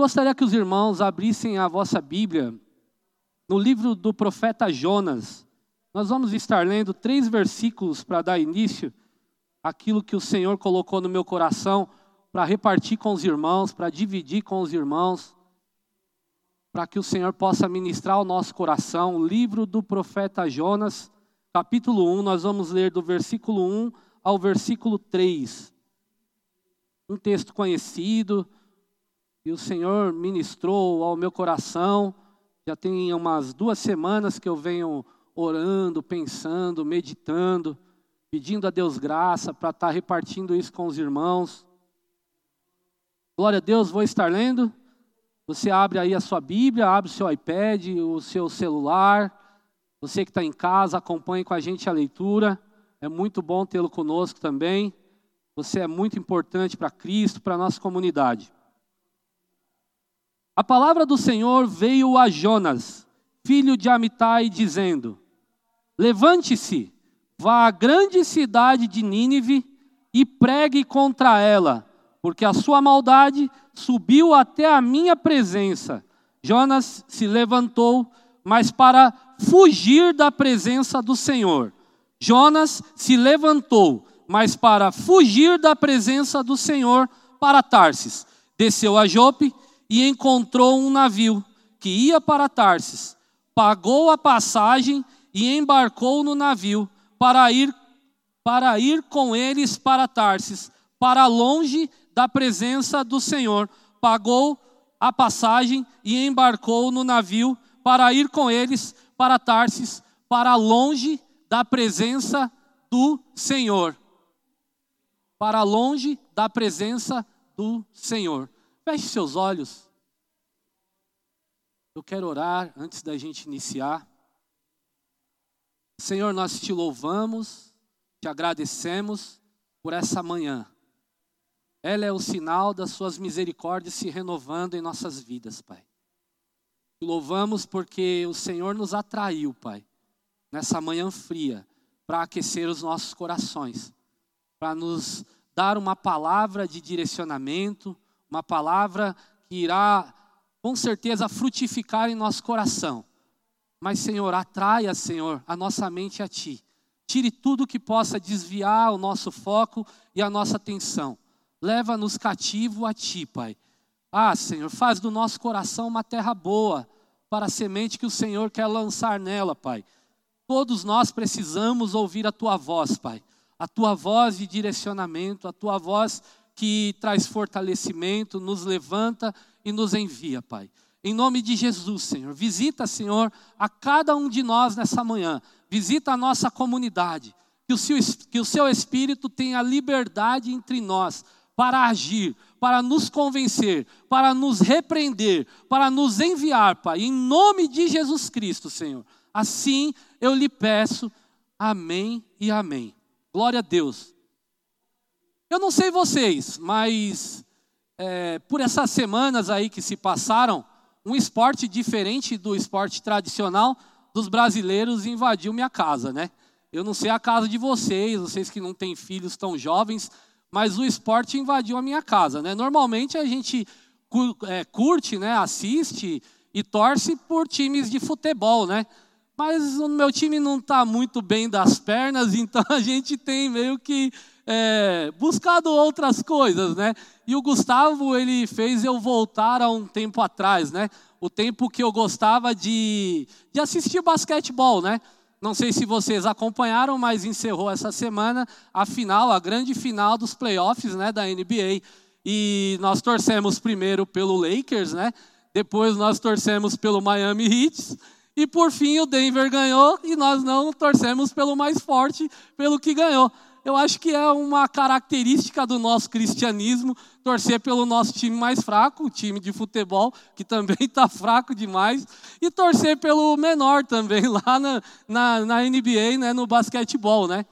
gostaria que os irmãos abrissem a vossa Bíblia no livro do profeta Jonas. Nós vamos estar lendo três versículos para dar início àquilo que o Senhor colocou no meu coração para repartir com os irmãos, para dividir com os irmãos, para que o Senhor possa ministrar ao nosso coração. O livro do profeta Jonas, capítulo 1, nós vamos ler do versículo 1 ao versículo 3. Um texto conhecido, e o Senhor ministrou ao meu coração. Já tem umas duas semanas que eu venho orando, pensando, meditando, pedindo a Deus graça para estar tá repartindo isso com os irmãos. Glória a Deus, vou estar lendo. Você abre aí a sua Bíblia, abre o seu iPad, o seu celular. Você que está em casa, acompanhe com a gente a leitura. É muito bom tê-lo conosco também. Você é muito importante para Cristo, para a nossa comunidade. A palavra do Senhor veio a Jonas, filho de Amitai, dizendo: Levante-se, vá à grande cidade de Nínive e pregue contra ela, porque a sua maldade subiu até a minha presença. Jonas se levantou, mas para fugir da presença do Senhor. Jonas se levantou, mas para fugir da presença do Senhor para Tarsis. Desceu a Jope e encontrou um navio que ia para Tarsis. Pagou a passagem e embarcou no navio para ir para ir com eles para Tarsis, para longe da presença do Senhor. Pagou a passagem e embarcou no navio para ir com eles para Tarsis, para longe da presença do Senhor. Para longe da presença do Senhor. Feche seus olhos. Eu quero orar antes da gente iniciar. Senhor, nós te louvamos, te agradecemos por essa manhã. Ela é o sinal das suas misericórdias se renovando em nossas vidas, Pai. Te louvamos porque o Senhor nos atraiu, Pai, nessa manhã fria, para aquecer os nossos corações, para nos dar uma palavra de direcionamento, uma palavra que irá com certeza frutificar em nosso coração. Mas, Senhor, atraia, Senhor, a nossa mente a Ti. Tire tudo que possa desviar o nosso foco e a nossa atenção. Leva-nos cativo a Ti, Pai. Ah, Senhor, faz do nosso coração uma terra boa para a semente que o Senhor quer lançar nela, Pai. Todos nós precisamos ouvir a Tua voz, Pai. A Tua voz de direcionamento, a Tua voz que traz fortalecimento, nos levanta e nos envia, Pai. Em nome de Jesus, Senhor. Visita, Senhor, a cada um de nós nessa manhã. Visita a nossa comunidade. Que o seu, que o seu Espírito tenha liberdade entre nós para agir, para nos convencer, para nos repreender, para nos enviar, Pai. Em nome de Jesus Cristo, Senhor. Assim eu lhe peço. Amém e amém. Glória a Deus. Eu não sei vocês, mas é, por essas semanas aí que se passaram, um esporte diferente do esporte tradicional dos brasileiros invadiu minha casa, né? Eu não sei a casa de vocês, vocês que não têm filhos tão jovens, mas o esporte invadiu a minha casa, né? Normalmente a gente é, curte, né, assiste e torce por times de futebol, né? Mas o meu time não está muito bem das pernas, então a gente tem meio que é, buscado outras coisas, né? E o Gustavo, ele fez eu voltar a um tempo atrás, né? O tempo que eu gostava de, de assistir basquetebol, né? Não sei se vocês acompanharam, mas encerrou essa semana a final, a grande final dos playoffs, né, da NBA. E nós torcemos primeiro pelo Lakers, né? Depois nós torcemos pelo Miami Heat. E por fim o Denver ganhou e nós não torcemos pelo mais forte, pelo que ganhou eu acho que é uma característica do nosso cristianismo torcer pelo nosso time mais fraco, o time de futebol, que também está fraco demais, e torcer pelo menor também, lá na, na, na NBA, né, no basquetebol, né?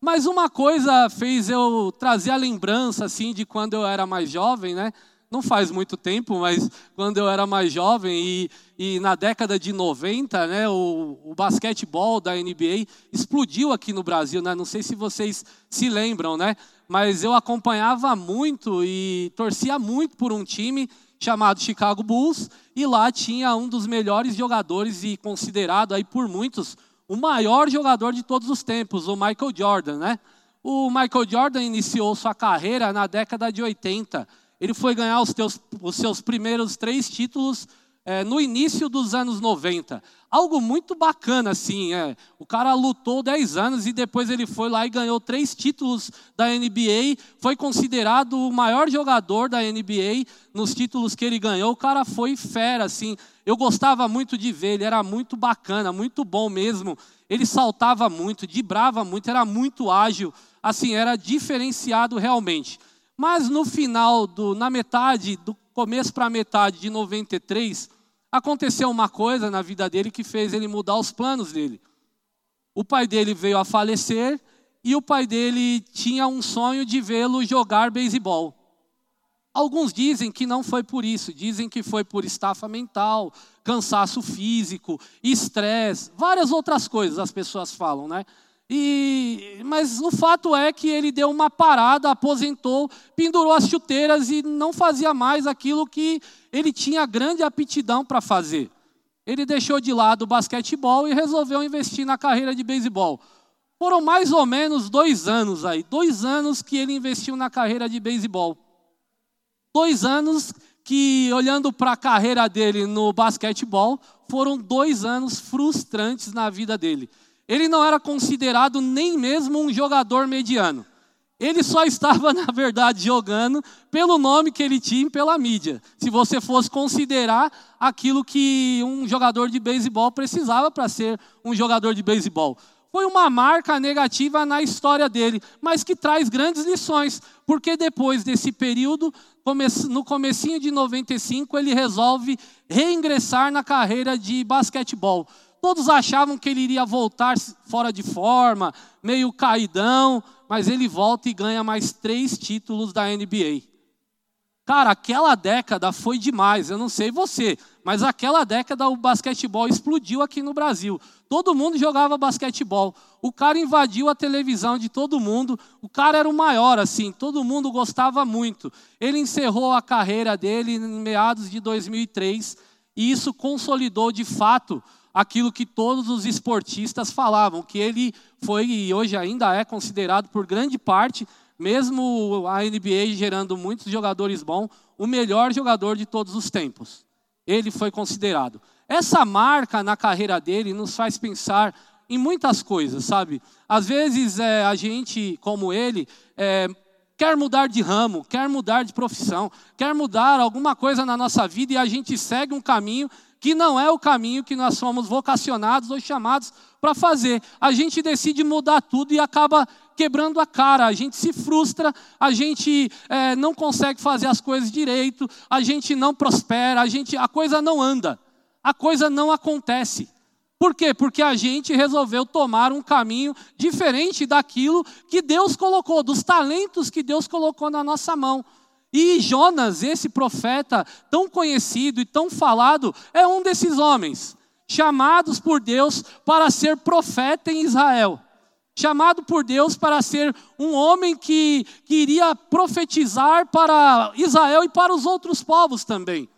Mas uma coisa fez eu trazer a lembrança, assim, de quando eu era mais jovem, né? Não faz muito tempo, mas quando eu era mais jovem e, e na década de 90, né, o, o basquetebol da NBA explodiu aqui no Brasil, né? Não sei se vocês se lembram, né? Mas eu acompanhava muito e torcia muito por um time chamado Chicago Bulls, e lá tinha um dos melhores jogadores e considerado aí por muitos o maior jogador de todos os tempos, o Michael Jordan, né? O Michael Jordan iniciou sua carreira na década de 80. Ele foi ganhar os, teus, os seus primeiros três títulos é, no início dos anos 90. Algo muito bacana, assim. É. O cara lutou 10 anos e depois ele foi lá e ganhou três títulos da NBA. Foi considerado o maior jogador da NBA nos títulos que ele ganhou. O cara foi fera, assim. Eu gostava muito de ver, ele era muito bacana, muito bom mesmo. Ele saltava muito, dibrava muito, era muito ágil. Assim, era diferenciado realmente. Mas no final, do, na metade, do começo para a metade de 93, aconteceu uma coisa na vida dele que fez ele mudar os planos dele. O pai dele veio a falecer e o pai dele tinha um sonho de vê-lo jogar beisebol. Alguns dizem que não foi por isso, dizem que foi por estafa mental, cansaço físico, estresse, várias outras coisas as pessoas falam, né? E, mas o fato é que ele deu uma parada, aposentou, pendurou as chuteiras e não fazia mais aquilo que ele tinha grande aptidão para fazer. Ele deixou de lado o basquetebol e resolveu investir na carreira de beisebol. Foram mais ou menos dois anos aí, dois anos que ele investiu na carreira de beisebol. Dois anos que, olhando para a carreira dele no basquetebol, foram dois anos frustrantes na vida dele. Ele não era considerado nem mesmo um jogador mediano. Ele só estava, na verdade, jogando pelo nome que ele tinha pela mídia. Se você fosse considerar aquilo que um jogador de beisebol precisava para ser um jogador de beisebol. Foi uma marca negativa na história dele, mas que traz grandes lições, porque depois desse período, no comecinho de 95, ele resolve reingressar na carreira de basquetebol. Todos achavam que ele iria voltar fora de forma, meio caidão, mas ele volta e ganha mais três títulos da NBA. Cara, aquela década foi demais. Eu não sei você, mas aquela década o basquetebol explodiu aqui no Brasil. Todo mundo jogava basquetebol. O cara invadiu a televisão de todo mundo. O cara era o maior, assim. Todo mundo gostava muito. Ele encerrou a carreira dele em meados de 2003 e isso consolidou de fato aquilo que todos os esportistas falavam, que ele foi e hoje ainda é considerado por grande parte, mesmo a NBA gerando muitos jogadores bons, o melhor jogador de todos os tempos. Ele foi considerado. Essa marca na carreira dele nos faz pensar em muitas coisas, sabe? Às vezes é, a gente, como ele, é, quer mudar de ramo, quer mudar de profissão, quer mudar alguma coisa na nossa vida e a gente segue um caminho que não é o caminho que nós somos vocacionados ou chamados para fazer. A gente decide mudar tudo e acaba quebrando a cara, a gente se frustra, a gente é, não consegue fazer as coisas direito, a gente não prospera, a, gente, a coisa não anda, a coisa não acontece. Por quê? Porque a gente resolveu tomar um caminho diferente daquilo que Deus colocou, dos talentos que Deus colocou na nossa mão. E Jonas, esse profeta tão conhecido e tão falado, é um desses homens, chamados por Deus para ser profeta em Israel. Chamado por Deus para ser um homem que, iria profetizar para Israel e para os outros povos também.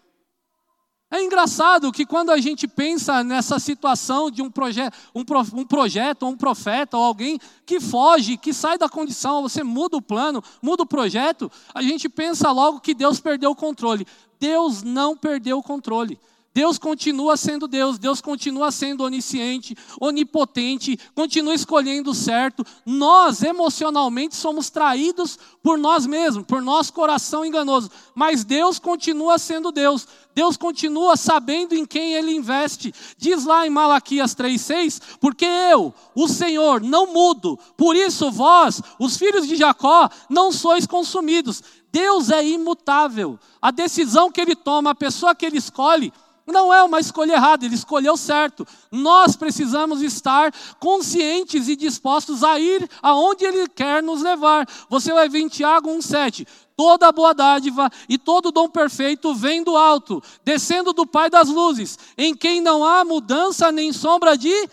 É engraçado que quando a gente pensa nessa situação de um, proje um, pro um projeto, um profeta, ou alguém que foge, que sai da condição, você muda o plano, muda o projeto, a gente pensa logo que Deus perdeu o controle. Deus não perdeu o controle. Deus continua sendo Deus, Deus continua sendo onisciente, onipotente, continua escolhendo o certo. Nós, emocionalmente, somos traídos por nós mesmos, por nosso coração enganoso. Mas Deus continua sendo Deus. Deus continua sabendo em quem Ele investe. Diz lá em Malaquias 3,6: Porque eu, o Senhor, não mudo, por isso vós, os filhos de Jacó, não sois consumidos. Deus é imutável. A decisão que Ele toma, a pessoa que Ele escolhe, não é uma escolha errada, ele escolheu certo. Nós precisamos estar conscientes e dispostos a ir aonde ele quer nos levar. Você vai ver em Tiago 1,7. Toda boa dádiva e todo dom perfeito vem do alto, descendo do Pai das luzes, em quem não há mudança nem sombra de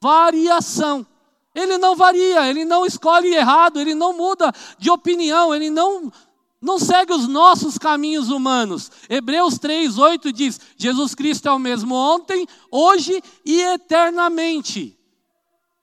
variação. Ele não varia, ele não escolhe errado, ele não muda de opinião, ele não não segue os nossos caminhos humanos. Hebreus 3, 8 diz: Jesus Cristo é o mesmo ontem, hoje e eternamente.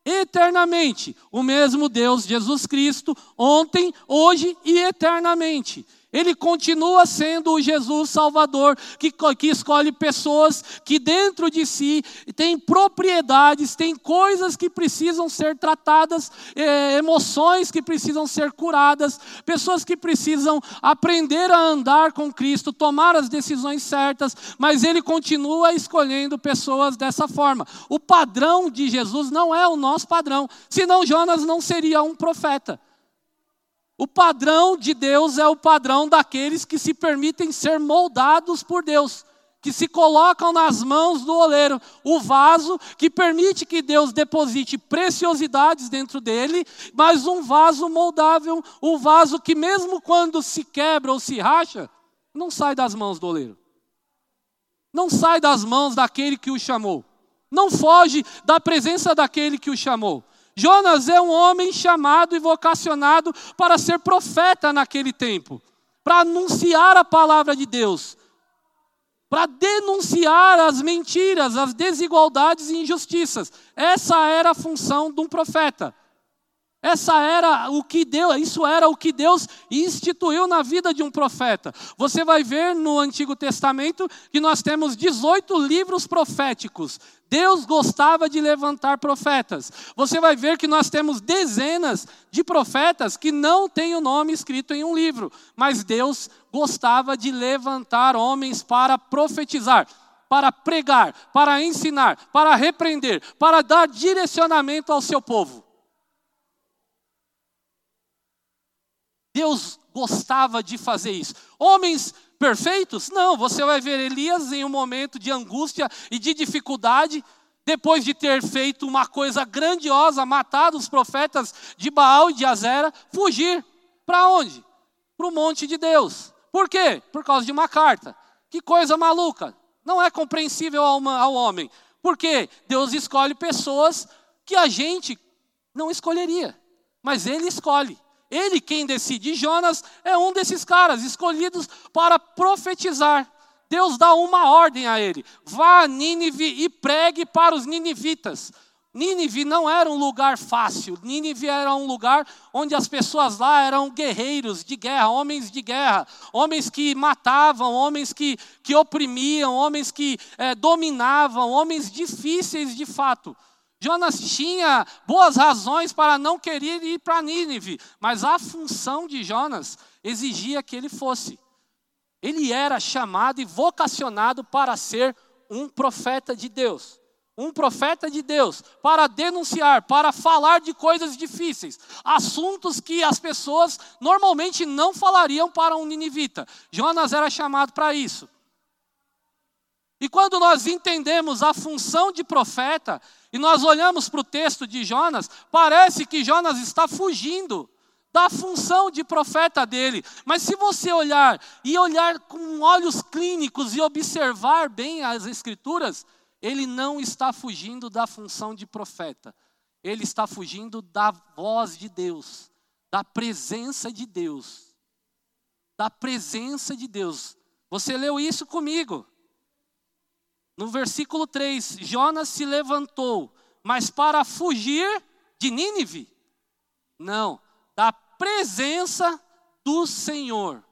Eternamente. O mesmo Deus, Jesus Cristo, ontem, hoje e eternamente. Ele continua sendo o Jesus Salvador, que, que escolhe pessoas que dentro de si têm propriedades, têm coisas que precisam ser tratadas, é, emoções que precisam ser curadas, pessoas que precisam aprender a andar com Cristo, tomar as decisões certas, mas ele continua escolhendo pessoas dessa forma. O padrão de Jesus não é o nosso padrão, senão Jonas não seria um profeta. O padrão de Deus é o padrão daqueles que se permitem ser moldados por Deus, que se colocam nas mãos do oleiro, o vaso que permite que Deus deposite preciosidades dentro dele, mas um vaso moldável, um vaso que mesmo quando se quebra ou se racha, não sai das mãos do oleiro. Não sai das mãos daquele que o chamou. Não foge da presença daquele que o chamou. Jonas é um homem chamado e vocacionado para ser profeta naquele tempo, para anunciar a palavra de Deus, para denunciar as mentiras, as desigualdades e injustiças. Essa era a função de um profeta. Essa era o que Deus, isso era o que Deus instituiu na vida de um profeta. Você vai ver no Antigo Testamento que nós temos 18 livros proféticos. Deus gostava de levantar profetas. Você vai ver que nós temos dezenas de profetas que não têm o nome escrito em um livro, mas Deus gostava de levantar homens para profetizar para pregar, para ensinar, para repreender, para dar direcionamento ao seu povo. Deus gostava de fazer isso. Homens perfeitos? Não, você vai ver Elias em um momento de angústia e de dificuldade, depois de ter feito uma coisa grandiosa, matado os profetas de Baal e de Azera, fugir. Para onde? Para o monte de Deus. Por quê? Por causa de uma carta. Que coisa maluca. Não é compreensível ao, ao homem. Porque Deus escolhe pessoas que a gente não escolheria. Mas Ele escolhe. Ele quem decide. Jonas é um desses caras escolhidos para profetizar. Deus dá uma ordem a ele: vá a Nínive e pregue para os ninivitas. Nínive não era um lugar fácil. Nínive era um lugar onde as pessoas lá eram guerreiros de guerra, homens de guerra, homens que matavam, homens que, que oprimiam, homens que é, dominavam, homens difíceis de fato. Jonas tinha boas razões para não querer ir para Nínive, mas a função de Jonas exigia que ele fosse. Ele era chamado e vocacionado para ser um profeta de Deus. Um profeta de Deus para denunciar, para falar de coisas difíceis, assuntos que as pessoas normalmente não falariam para um ninivita. Jonas era chamado para isso. E quando nós entendemos a função de profeta, e nós olhamos para o texto de Jonas, parece que Jonas está fugindo da função de profeta dele. Mas se você olhar e olhar com olhos clínicos e observar bem as escrituras, ele não está fugindo da função de profeta. Ele está fugindo da voz de Deus, da presença de Deus. Da presença de Deus. Você leu isso comigo. No versículo 3, Jonas se levantou, mas para fugir de Nínive? Não, da presença do Senhor.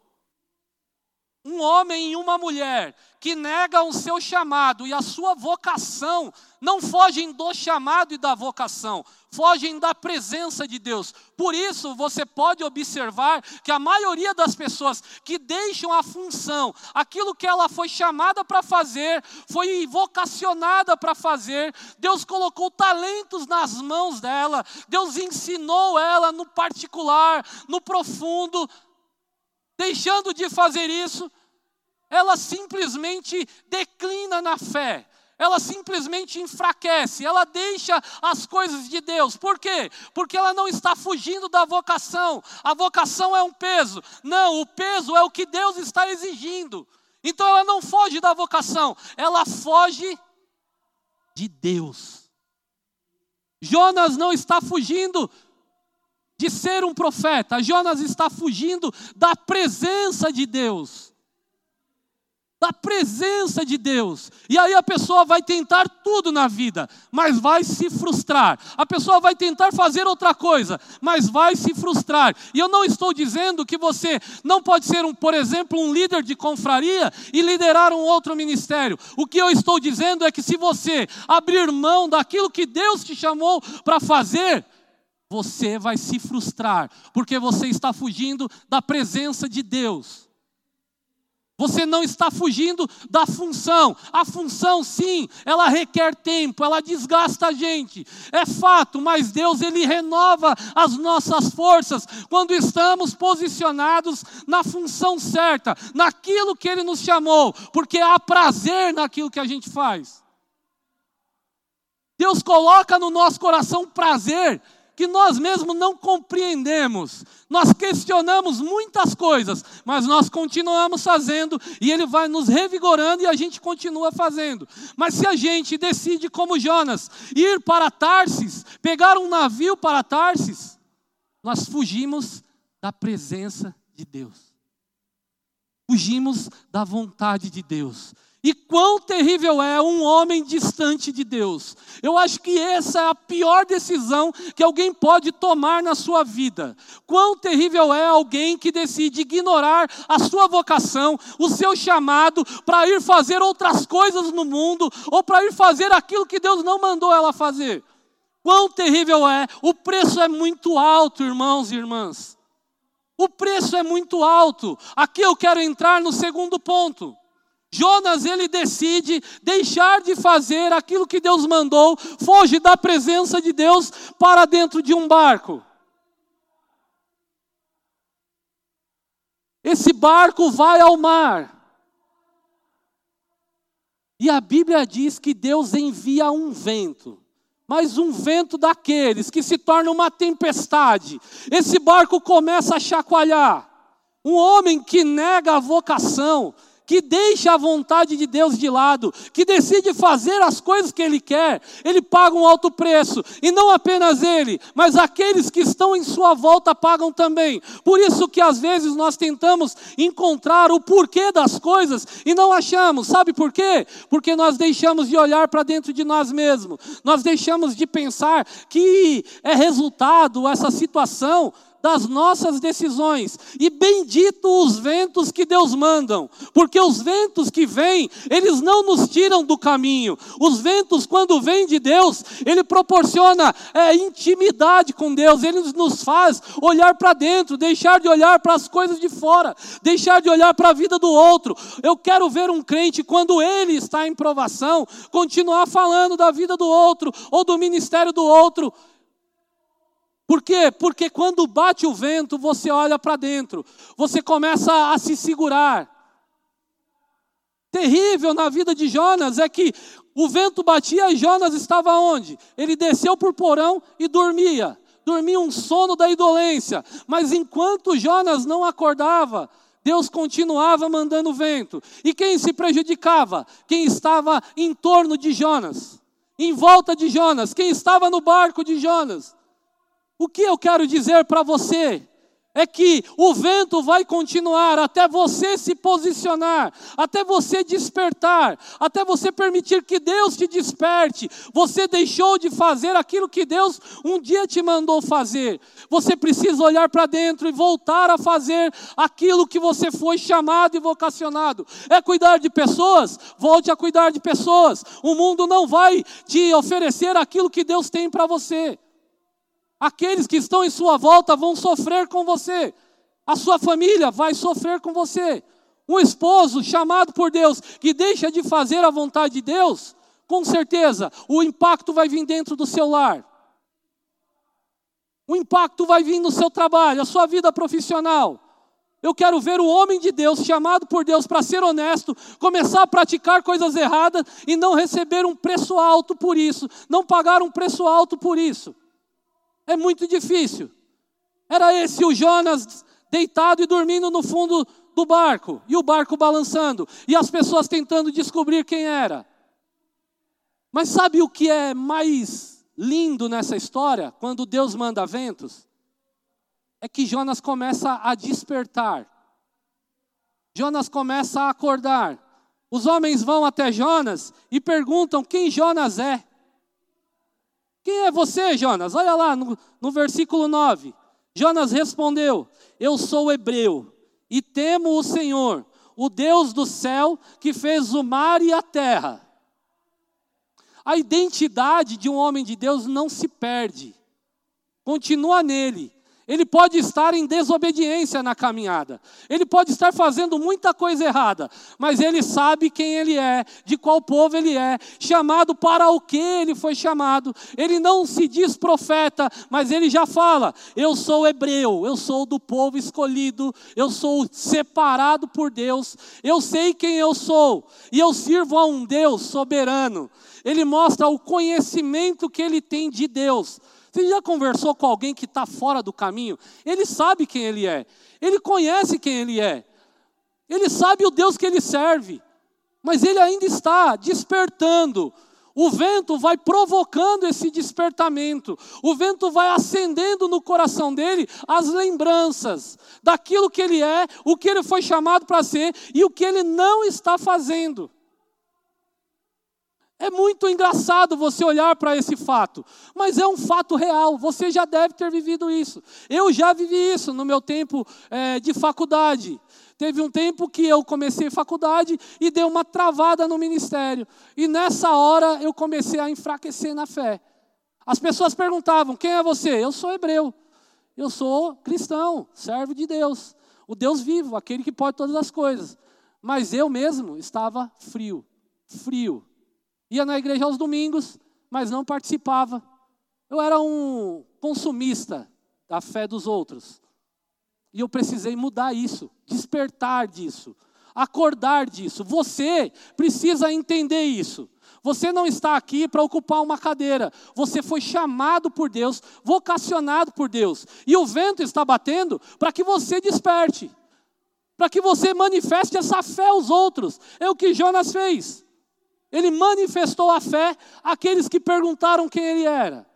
Um homem e uma mulher que negam o seu chamado e a sua vocação, não fogem do chamado e da vocação, fogem da presença de Deus. Por isso, você pode observar que a maioria das pessoas que deixam a função, aquilo que ela foi chamada para fazer, foi vocacionada para fazer, Deus colocou talentos nas mãos dela, Deus ensinou ela no particular, no profundo, deixando de fazer isso, ela simplesmente declina na fé, ela simplesmente enfraquece, ela deixa as coisas de Deus. Por quê? Porque ela não está fugindo da vocação. A vocação é um peso. Não, o peso é o que Deus está exigindo. Então ela não foge da vocação, ela foge de Deus. Jonas não está fugindo de ser um profeta. Jonas está fugindo da presença de Deus. Da presença de Deus. E aí a pessoa vai tentar tudo na vida, mas vai se frustrar. A pessoa vai tentar fazer outra coisa, mas vai se frustrar. E eu não estou dizendo que você não pode ser, um, por exemplo, um líder de confraria e liderar um outro ministério. O que eu estou dizendo é que se você abrir mão daquilo que Deus te chamou para fazer, você vai se frustrar, porque você está fugindo da presença de Deus. Você não está fugindo da função. A função, sim, ela requer tempo, ela desgasta a gente. É fato, mas Deus ele renova as nossas forças quando estamos posicionados na função certa, naquilo que ele nos chamou, porque há prazer naquilo que a gente faz. Deus coloca no nosso coração prazer que nós mesmos não compreendemos. Nós questionamos muitas coisas, mas nós continuamos fazendo e Ele vai nos revigorando e a gente continua fazendo. Mas se a gente decide, como Jonas, ir para Tarsis, pegar um navio para Tarsis, nós fugimos da presença de Deus. Fugimos da vontade de Deus. E quão terrível é um homem distante de Deus. Eu acho que essa é a pior decisão que alguém pode tomar na sua vida. Quão terrível é alguém que decide ignorar a sua vocação, o seu chamado para ir fazer outras coisas no mundo ou para ir fazer aquilo que Deus não mandou ela fazer. Quão terrível é, o preço é muito alto, irmãos e irmãs. O preço é muito alto. Aqui eu quero entrar no segundo ponto. Jonas ele decide deixar de fazer aquilo que Deus mandou, foge da presença de Deus para dentro de um barco. Esse barco vai ao mar. E a Bíblia diz que Deus envia um vento, mas um vento daqueles que se torna uma tempestade. Esse barco começa a chacoalhar. Um homem que nega a vocação, que deixa a vontade de Deus de lado, que decide fazer as coisas que ele quer, ele paga um alto preço. E não apenas ele, mas aqueles que estão em sua volta pagam também. Por isso que às vezes nós tentamos encontrar o porquê das coisas e não achamos. Sabe por quê? Porque nós deixamos de olhar para dentro de nós mesmos. Nós deixamos de pensar que é resultado essa situação das nossas decisões. E bendito os ventos que Deus mandam, porque os ventos que vêm, eles não nos tiram do caminho. Os ventos, quando vêm de Deus, ele proporciona é, intimidade com Deus, ele nos faz olhar para dentro, deixar de olhar para as coisas de fora, deixar de olhar para a vida do outro. Eu quero ver um crente, quando ele está em provação, continuar falando da vida do outro ou do ministério do outro por quê? Porque quando bate o vento, você olha para dentro, você começa a se segurar. Terrível na vida de Jonas é que o vento batia e Jonas estava onde? Ele desceu por porão e dormia. Dormia um sono da indolência. Mas enquanto Jonas não acordava, Deus continuava mandando vento. E quem se prejudicava? Quem estava em torno de Jonas, em volta de Jonas, quem estava no barco de Jonas. O que eu quero dizer para você é que o vento vai continuar até você se posicionar, até você despertar, até você permitir que Deus te desperte. Você deixou de fazer aquilo que Deus um dia te mandou fazer. Você precisa olhar para dentro e voltar a fazer aquilo que você foi chamado e vocacionado. É cuidar de pessoas? Volte a cuidar de pessoas. O mundo não vai te oferecer aquilo que Deus tem para você. Aqueles que estão em sua volta vão sofrer com você. A sua família vai sofrer com você. Um esposo chamado por Deus que deixa de fazer a vontade de Deus, com certeza o impacto vai vir dentro do seu lar. O impacto vai vir no seu trabalho, a sua vida profissional. Eu quero ver o homem de Deus, chamado por Deus para ser honesto, começar a praticar coisas erradas e não receber um preço alto por isso, não pagar um preço alto por isso. É muito difícil. Era esse o Jonas deitado e dormindo no fundo do barco, e o barco balançando, e as pessoas tentando descobrir quem era. Mas sabe o que é mais lindo nessa história? Quando Deus manda ventos? é que Jonas começa a despertar. Jonas começa a acordar. Os homens vão até Jonas e perguntam quem Jonas é. Quem é você, Jonas? Olha lá no, no versículo 9. Jonas respondeu: Eu sou hebreu e temo o Senhor, o Deus do céu que fez o mar e a terra. A identidade de um homem de Deus não se perde, continua nele. Ele pode estar em desobediência na caminhada. Ele pode estar fazendo muita coisa errada, mas ele sabe quem ele é, de qual povo ele é, chamado para o que ele foi chamado. Ele não se diz profeta, mas ele já fala: Eu sou hebreu, eu sou do povo escolhido, eu sou separado por Deus, eu sei quem eu sou e eu sirvo a um Deus soberano. Ele mostra o conhecimento que ele tem de Deus. Você já conversou com alguém que está fora do caminho? Ele sabe quem ele é, ele conhece quem ele é, ele sabe o Deus que ele serve, mas ele ainda está despertando. O vento vai provocando esse despertamento, o vento vai acendendo no coração dele as lembranças daquilo que ele é, o que ele foi chamado para ser e o que ele não está fazendo. É muito engraçado você olhar para esse fato, mas é um fato real. Você já deve ter vivido isso. Eu já vivi isso no meu tempo é, de faculdade. Teve um tempo que eu comecei faculdade e deu uma travada no ministério. E nessa hora eu comecei a enfraquecer na fé. As pessoas perguntavam: quem é você? Eu sou hebreu. Eu sou cristão, servo de Deus. O Deus vivo, aquele que pode todas as coisas. Mas eu mesmo estava frio, frio ia na igreja aos domingos, mas não participava. Eu era um consumista da fé dos outros. E eu precisei mudar isso, despertar disso, acordar disso. Você precisa entender isso. Você não está aqui para ocupar uma cadeira. Você foi chamado por Deus, vocacionado por Deus. E o vento está batendo para que você desperte. Para que você manifeste essa fé aos outros. É o que Jonas fez. Ele manifestou a fé àqueles que perguntaram quem ele era.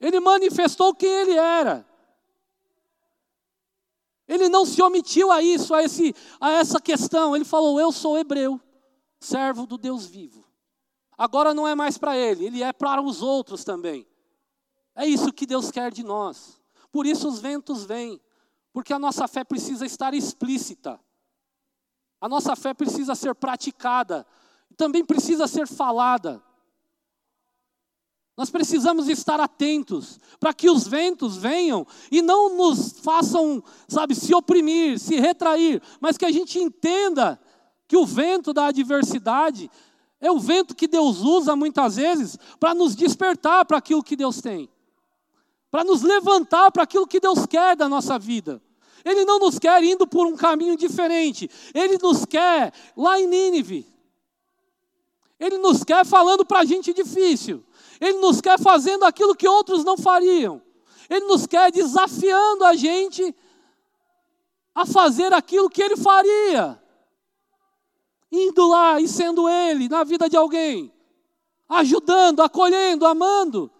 Ele manifestou quem ele era. Ele não se omitiu a isso, a, esse, a essa questão. Ele falou: Eu sou hebreu, servo do Deus vivo. Agora não é mais para ele, ele é para os outros também. É isso que Deus quer de nós. Por isso os ventos vêm, porque a nossa fé precisa estar explícita. A nossa fé precisa ser praticada também precisa ser falada. Nós precisamos estar atentos para que os ventos venham e não nos façam, sabe, se oprimir, se retrair, mas que a gente entenda que o vento da adversidade é o vento que Deus usa muitas vezes para nos despertar para aquilo que Deus tem, para nos levantar para aquilo que Deus quer da nossa vida. Ele não nos quer indo por um caminho diferente, ele nos quer lá em Nínive. Ele nos quer falando para a gente difícil. Ele nos quer fazendo aquilo que outros não fariam. Ele nos quer desafiando a gente a fazer aquilo que ele faria. Indo lá e sendo ele na vida de alguém. Ajudando, acolhendo, amando.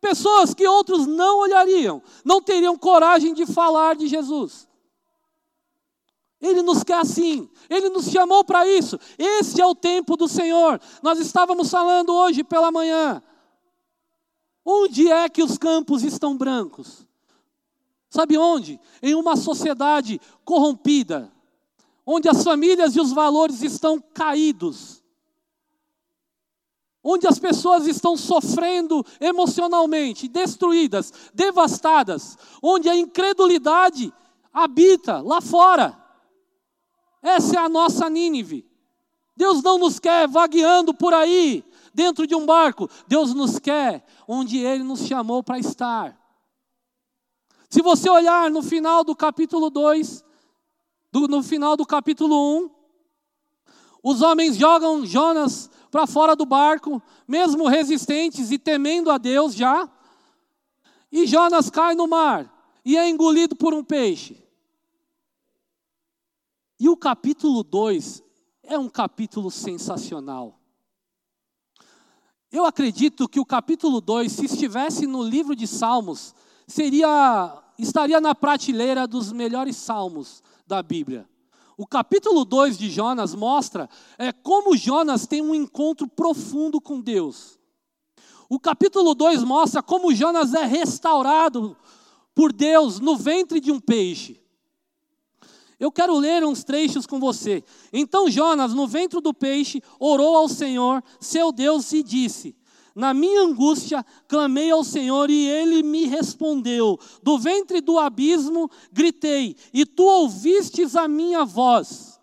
Pessoas que outros não olhariam, não teriam coragem de falar de Jesus. Ele nos quer assim, Ele nos chamou para isso. Esse é o tempo do Senhor. Nós estávamos falando hoje pela manhã. Onde é que os campos estão brancos? Sabe onde? Em uma sociedade corrompida, onde as famílias e os valores estão caídos, onde as pessoas estão sofrendo emocionalmente, destruídas, devastadas, onde a incredulidade habita lá fora. Essa é a nossa Nínive. Deus não nos quer vagueando por aí, dentro de um barco. Deus nos quer onde Ele nos chamou para estar. Se você olhar no final do capítulo 2, do, no final do capítulo 1, os homens jogam Jonas para fora do barco, mesmo resistentes e temendo a Deus já. E Jonas cai no mar e é engolido por um peixe. E o capítulo 2 é um capítulo sensacional. Eu acredito que o capítulo 2, se estivesse no livro de Salmos, seria estaria na prateleira dos melhores salmos da Bíblia. O capítulo 2 de Jonas mostra é, como Jonas tem um encontro profundo com Deus. O capítulo 2 mostra como Jonas é restaurado por Deus no ventre de um peixe. Eu quero ler uns trechos com você. Então Jonas, no ventre do peixe, orou ao Senhor, seu Deus, e disse: Na minha angústia clamei ao Senhor e ele me respondeu. Do ventre do abismo gritei, e tu ouvistes a minha voz.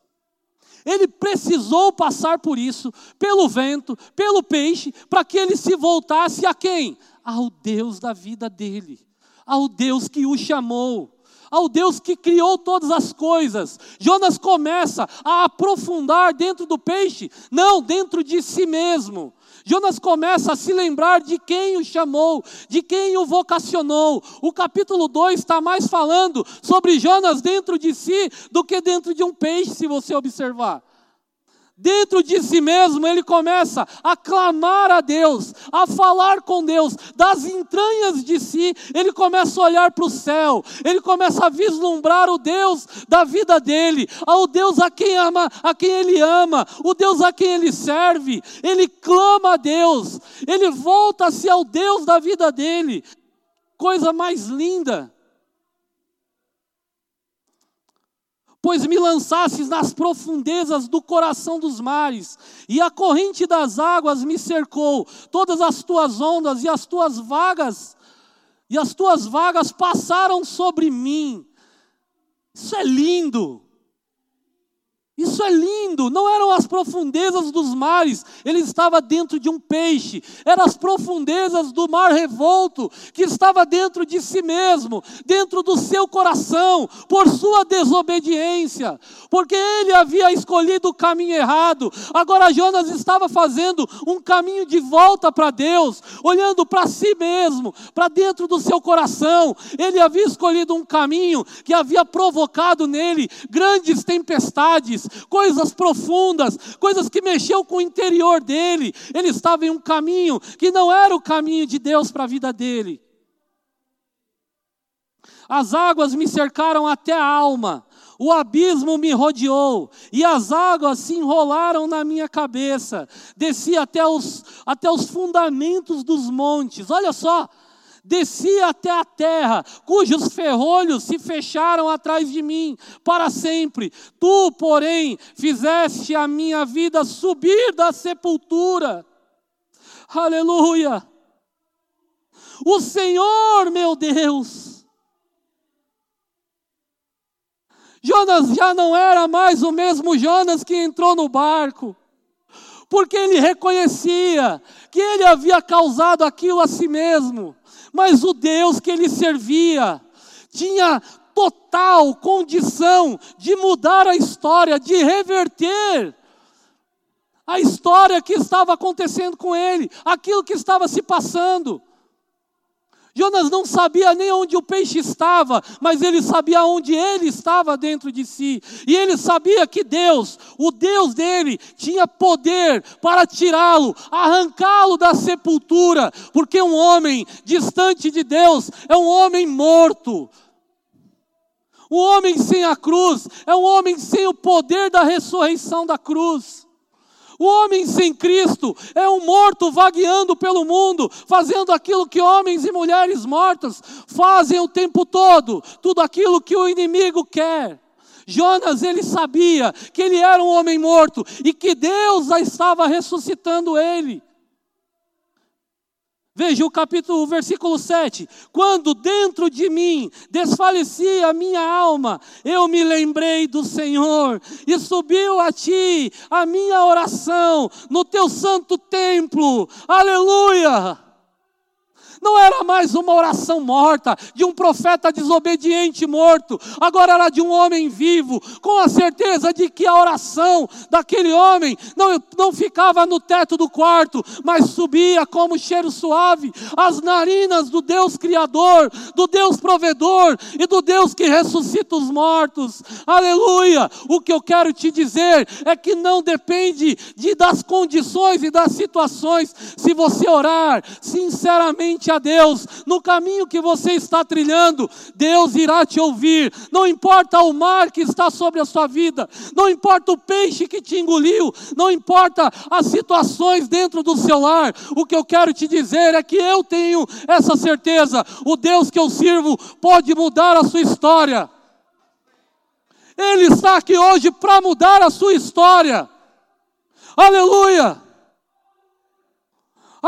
Ele precisou passar por isso, pelo vento, pelo peixe, para que ele se voltasse a quem? Ao Deus da vida dele, ao Deus que o chamou ao Deus que criou todas as coisas. Jonas começa a aprofundar dentro do peixe, não dentro de si mesmo. Jonas começa a se lembrar de quem o chamou, de quem o vocacionou. O capítulo 2 está mais falando sobre Jonas dentro de si do que dentro de um peixe, se você observar. Dentro de si mesmo, ele começa a clamar a Deus, a falar com Deus, das entranhas de si, ele começa a olhar para o céu, ele começa a vislumbrar o Deus da vida dele, ao Deus a quem ama, a quem ele ama, o Deus a quem ele serve. Ele clama a Deus, ele volta-se ao Deus da vida dele. Coisa mais linda. Pois me lançasses nas profundezas do coração dos mares, e a corrente das águas me cercou, todas as tuas ondas e as tuas vagas, e as tuas vagas passaram sobre mim. Isso é lindo. Isso é lindo, não eram as profundezas dos mares, ele estava dentro de um peixe, eram as profundezas do mar revolto, que estava dentro de si mesmo, dentro do seu coração, por sua desobediência, porque ele havia escolhido o caminho errado, agora Jonas estava fazendo um caminho de volta para Deus, olhando para si mesmo, para dentro do seu coração, ele havia escolhido um caminho que havia provocado nele grandes tempestades, coisas profundas, coisas que mexeu com o interior dele. Ele estava em um caminho que não era o caminho de Deus para a vida dele. As águas me cercaram até a alma, o abismo me rodeou, e as águas se enrolaram na minha cabeça, desci até os, até os fundamentos dos montes. Olha só, desci até a terra, cujos ferrolhos se fecharam atrás de mim para sempre. Tu, porém, fizeste a minha vida subir da sepultura. Aleluia! O Senhor, meu Deus, Jonas já não era mais o mesmo Jonas que entrou no barco, porque ele reconhecia que ele havia causado aquilo a si mesmo, mas o Deus que ele servia tinha total condição de mudar a história, de reverter a história que estava acontecendo com ele, aquilo que estava se passando. Jonas não sabia nem onde o peixe estava, mas ele sabia onde ele estava dentro de si. E ele sabia que Deus, o Deus dele, tinha poder para tirá-lo, arrancá-lo da sepultura, porque um homem distante de Deus é um homem morto. Um homem sem a cruz é um homem sem o poder da ressurreição da cruz. O homem sem Cristo é um morto vagueando pelo mundo, fazendo aquilo que homens e mulheres mortas fazem o tempo todo, tudo aquilo que o inimigo quer. Jonas, ele sabia que ele era um homem morto e que Deus estava ressuscitando ele. Veja o capítulo, o versículo 7. Quando dentro de mim desfalecia a minha alma, eu me lembrei do Senhor e subiu a ti a minha oração no teu santo templo. Aleluia! Não era mais uma oração morta, de um profeta desobediente morto, agora era de um homem vivo, com a certeza de que a oração daquele homem não, não ficava no teto do quarto, mas subia como cheiro suave às narinas do Deus Criador, do Deus Provedor e do Deus que ressuscita os mortos. Aleluia! O que eu quero te dizer é que não depende de, das condições e das situações, se você orar sinceramente a Deus, no caminho que você está trilhando, Deus irá te ouvir. Não importa o mar que está sobre a sua vida, não importa o peixe que te engoliu, não importa as situações dentro do seu lar, o que eu quero te dizer é que eu tenho essa certeza: o Deus que eu sirvo pode mudar a sua história. Ele está aqui hoje para mudar a sua história. Aleluia!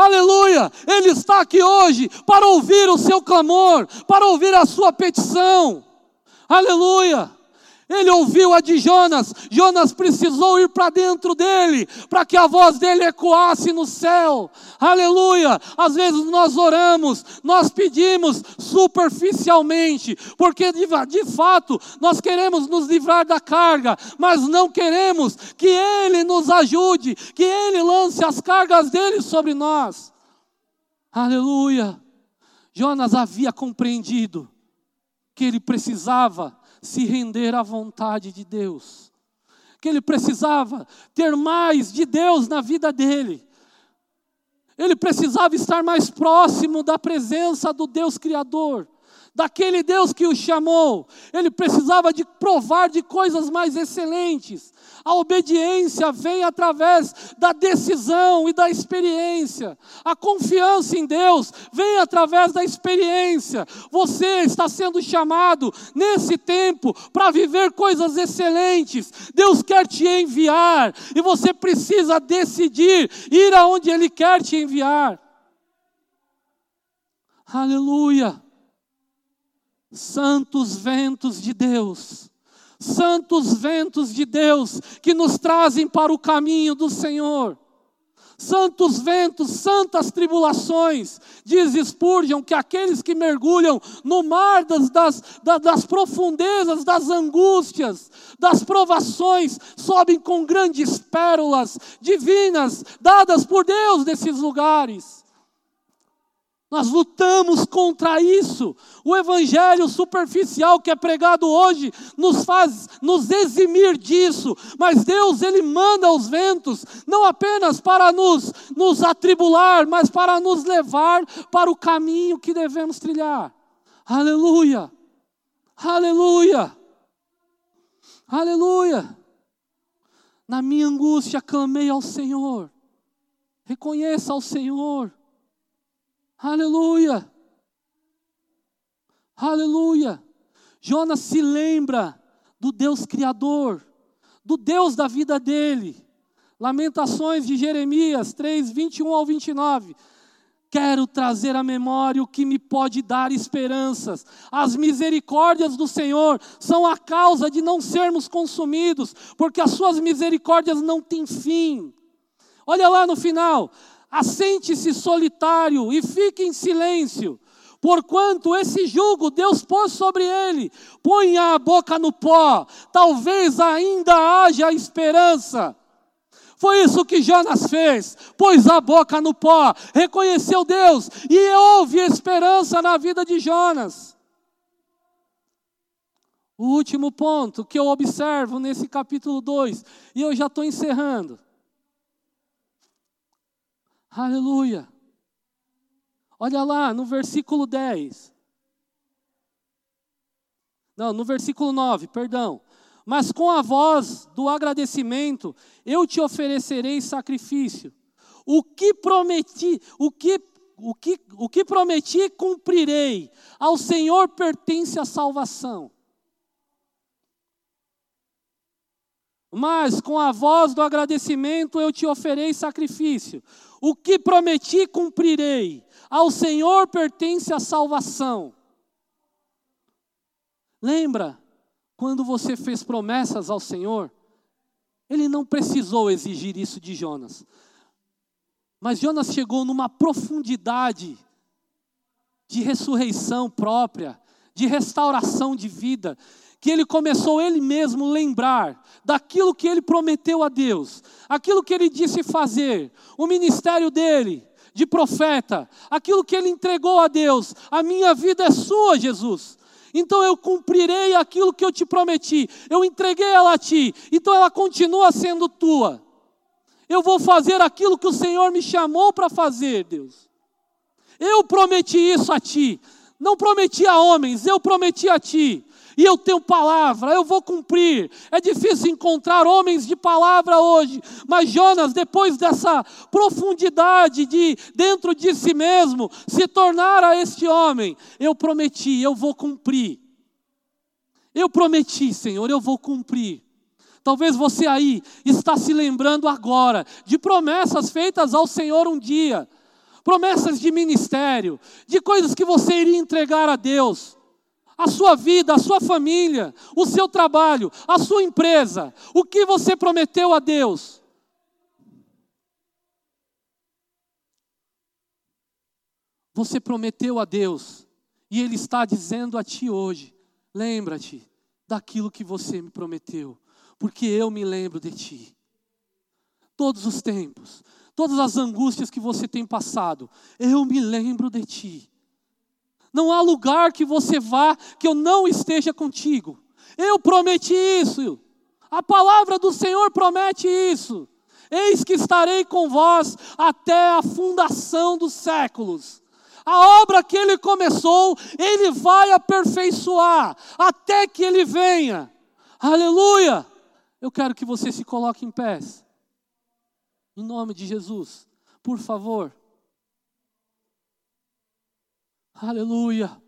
Aleluia! Ele está aqui hoje para ouvir o seu clamor, para ouvir a sua petição. Aleluia! Ele ouviu a de Jonas. Jonas precisou ir para dentro dele, para que a voz dele ecoasse no céu. Aleluia! Às vezes nós oramos, nós pedimos superficialmente, porque de, de fato nós queremos nos livrar da carga, mas não queremos que ele nos ajude, que ele lance as cargas dele sobre nós. Aleluia! Jonas havia compreendido que ele precisava se render à vontade de Deus, que ele precisava ter mais de Deus na vida dele, ele precisava estar mais próximo da presença do Deus Criador daquele Deus que o chamou. Ele precisava de provar de coisas mais excelentes. A obediência vem através da decisão e da experiência. A confiança em Deus vem através da experiência. Você está sendo chamado nesse tempo para viver coisas excelentes. Deus quer te enviar e você precisa decidir ir aonde Ele quer te enviar. Aleluia santos ventos de Deus, santos ventos de Deus que nos trazem para o caminho do Senhor. Santos ventos, santas tribulações, diz Spurgeon que aqueles que mergulham no mar das, das, das profundezas, das angústias, das provações, sobem com grandes pérolas divinas dadas por Deus nesses lugares. Nós lutamos contra isso. O evangelho superficial que é pregado hoje nos faz nos eximir disso, mas Deus ele manda os ventos não apenas para nos nos atribular, mas para nos levar para o caminho que devemos trilhar. Aleluia. Aleluia. Aleluia. Na minha angústia clamei ao Senhor. Reconheça ao Senhor Aleluia! Aleluia! Jonas se lembra do Deus Criador, do Deus da vida dele. Lamentações de Jeremias 3, 21 ao 29. Quero trazer à memória o que me pode dar esperanças. As misericórdias do Senhor são a causa de não sermos consumidos, porque as suas misericórdias não têm fim. Olha lá no final: assente-se solitário e fique em silêncio, porquanto esse jugo Deus pôs sobre ele, ponha a boca no pó, talvez ainda haja esperança. Foi isso que Jonas fez, pôs a boca no pó, reconheceu Deus e houve esperança na vida de Jonas. O último ponto que eu observo nesse capítulo 2, e eu já estou encerrando. Aleluia. Olha lá no versículo 10. Não, no versículo 9, perdão. Mas com a voz do agradecimento eu te oferecerei sacrifício. O que prometi, o que o que, o que prometi cumprirei. Ao Senhor pertence a salvação. Mas com a voz do agradecimento eu te oferei sacrifício. O que prometi cumprirei. Ao Senhor pertence a salvação. Lembra quando você fez promessas ao Senhor? Ele não precisou exigir isso de Jonas. Mas Jonas chegou numa profundidade de ressurreição própria, de restauração de vida, que ele começou ele mesmo lembrar daquilo que ele prometeu a Deus, aquilo que ele disse fazer, o ministério dele de profeta, aquilo que ele entregou a Deus. A minha vida é sua, Jesus. Então eu cumprirei aquilo que eu te prometi. Eu entreguei ela a ti, então ela continua sendo tua. Eu vou fazer aquilo que o Senhor me chamou para fazer, Deus. Eu prometi isso a ti. Não prometi a homens, eu prometi a ti. E eu tenho palavra, eu vou cumprir. É difícil encontrar homens de palavra hoje, mas Jonas, depois dessa profundidade de dentro de si mesmo, se tornar a este homem, eu prometi, eu vou cumprir. Eu prometi, Senhor, eu vou cumprir. Talvez você aí está se lembrando agora de promessas feitas ao Senhor um dia promessas de ministério, de coisas que você iria entregar a Deus. A sua vida, a sua família, o seu trabalho, a sua empresa, o que você prometeu a Deus. Você prometeu a Deus, e Ele está dizendo a ti hoje: lembra-te daquilo que você me prometeu, porque eu me lembro de ti. Todos os tempos, todas as angústias que você tem passado, eu me lembro de ti. Não há lugar que você vá que eu não esteja contigo. Eu prometi isso. A palavra do Senhor promete isso. Eis que estarei com vós até a fundação dos séculos. A obra que ele começou, ele vai aperfeiçoar até que ele venha. Aleluia! Eu quero que você se coloque em pés. Em nome de Jesus, por favor. Aleluia.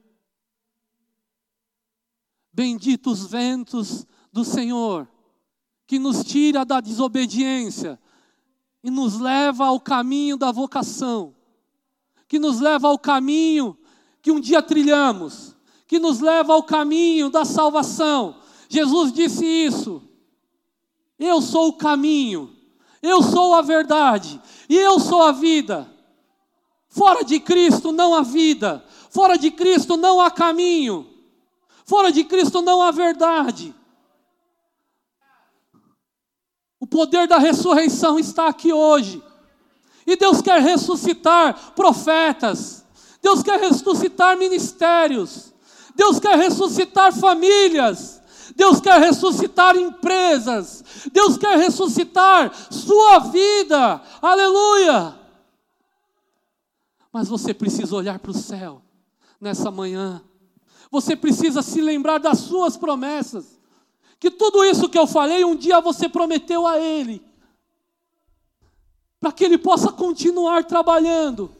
Benditos ventos do Senhor, que nos tira da desobediência e nos leva ao caminho da vocação, que nos leva ao caminho que um dia trilhamos, que nos leva ao caminho da salvação. Jesus disse isso. Eu sou o caminho, eu sou a verdade e eu sou a vida. Fora de Cristo não há vida, fora de Cristo não há caminho, fora de Cristo não há verdade. O poder da ressurreição está aqui hoje. E Deus quer ressuscitar profetas, Deus quer ressuscitar ministérios, Deus quer ressuscitar famílias, Deus quer ressuscitar empresas, Deus quer ressuscitar sua vida, aleluia. Mas você precisa olhar para o céu nessa manhã, você precisa se lembrar das suas promessas, que tudo isso que eu falei, um dia você prometeu a Ele, para que Ele possa continuar trabalhando,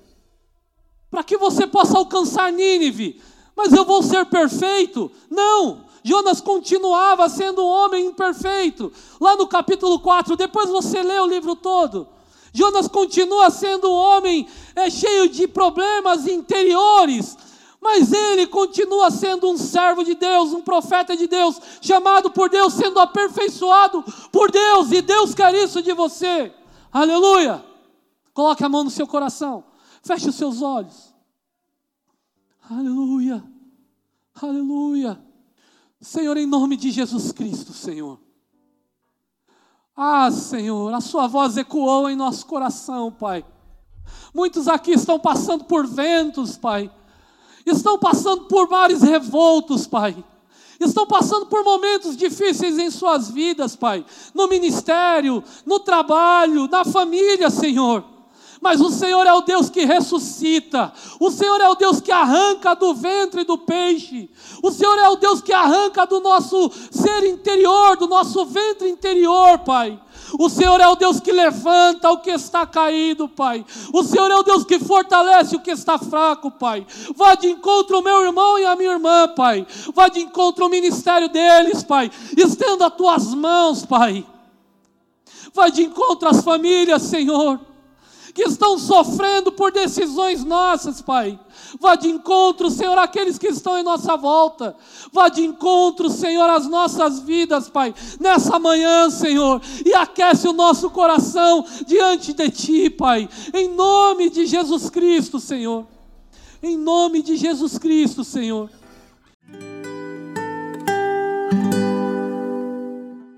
para que você possa alcançar Nínive, mas eu vou ser perfeito? Não, Jonas continuava sendo um homem imperfeito. Lá no capítulo 4, depois você lê o livro todo. Jonas continua sendo um homem é, cheio de problemas interiores, mas ele continua sendo um servo de Deus, um profeta de Deus, chamado por Deus, sendo aperfeiçoado por Deus, e Deus quer isso de você. Aleluia! Coloque a mão no seu coração, feche os seus olhos. Aleluia! Aleluia! Senhor, em nome de Jesus Cristo, Senhor. Ah, Senhor, a Sua voz ecoou em nosso coração, Pai. Muitos aqui estão passando por ventos, Pai. Estão passando por mares revoltos, Pai. Estão passando por momentos difíceis em suas vidas, Pai. No ministério, no trabalho, na família, Senhor mas o Senhor é o Deus que ressuscita, o Senhor é o Deus que arranca do ventre do peixe, o Senhor é o Deus que arranca do nosso ser interior, do nosso ventre interior, Pai. O Senhor é o Deus que levanta o que está caído, Pai. O Senhor é o Deus que fortalece o que está fraco, Pai. Vá de encontro ao meu irmão e à minha irmã, Pai. Vá de encontro ao ministério deles, Pai. Estenda as tuas mãos, Pai. Vá de encontro às famílias, Senhor que estão sofrendo por decisões nossas, Pai. Vá de encontro, Senhor, àqueles que estão em nossa volta. Vá de encontro, Senhor, às nossas vidas, Pai, nessa manhã, Senhor, e aquece o nosso coração diante de Ti, Pai, em nome de Jesus Cristo, Senhor. Em nome de Jesus Cristo, Senhor.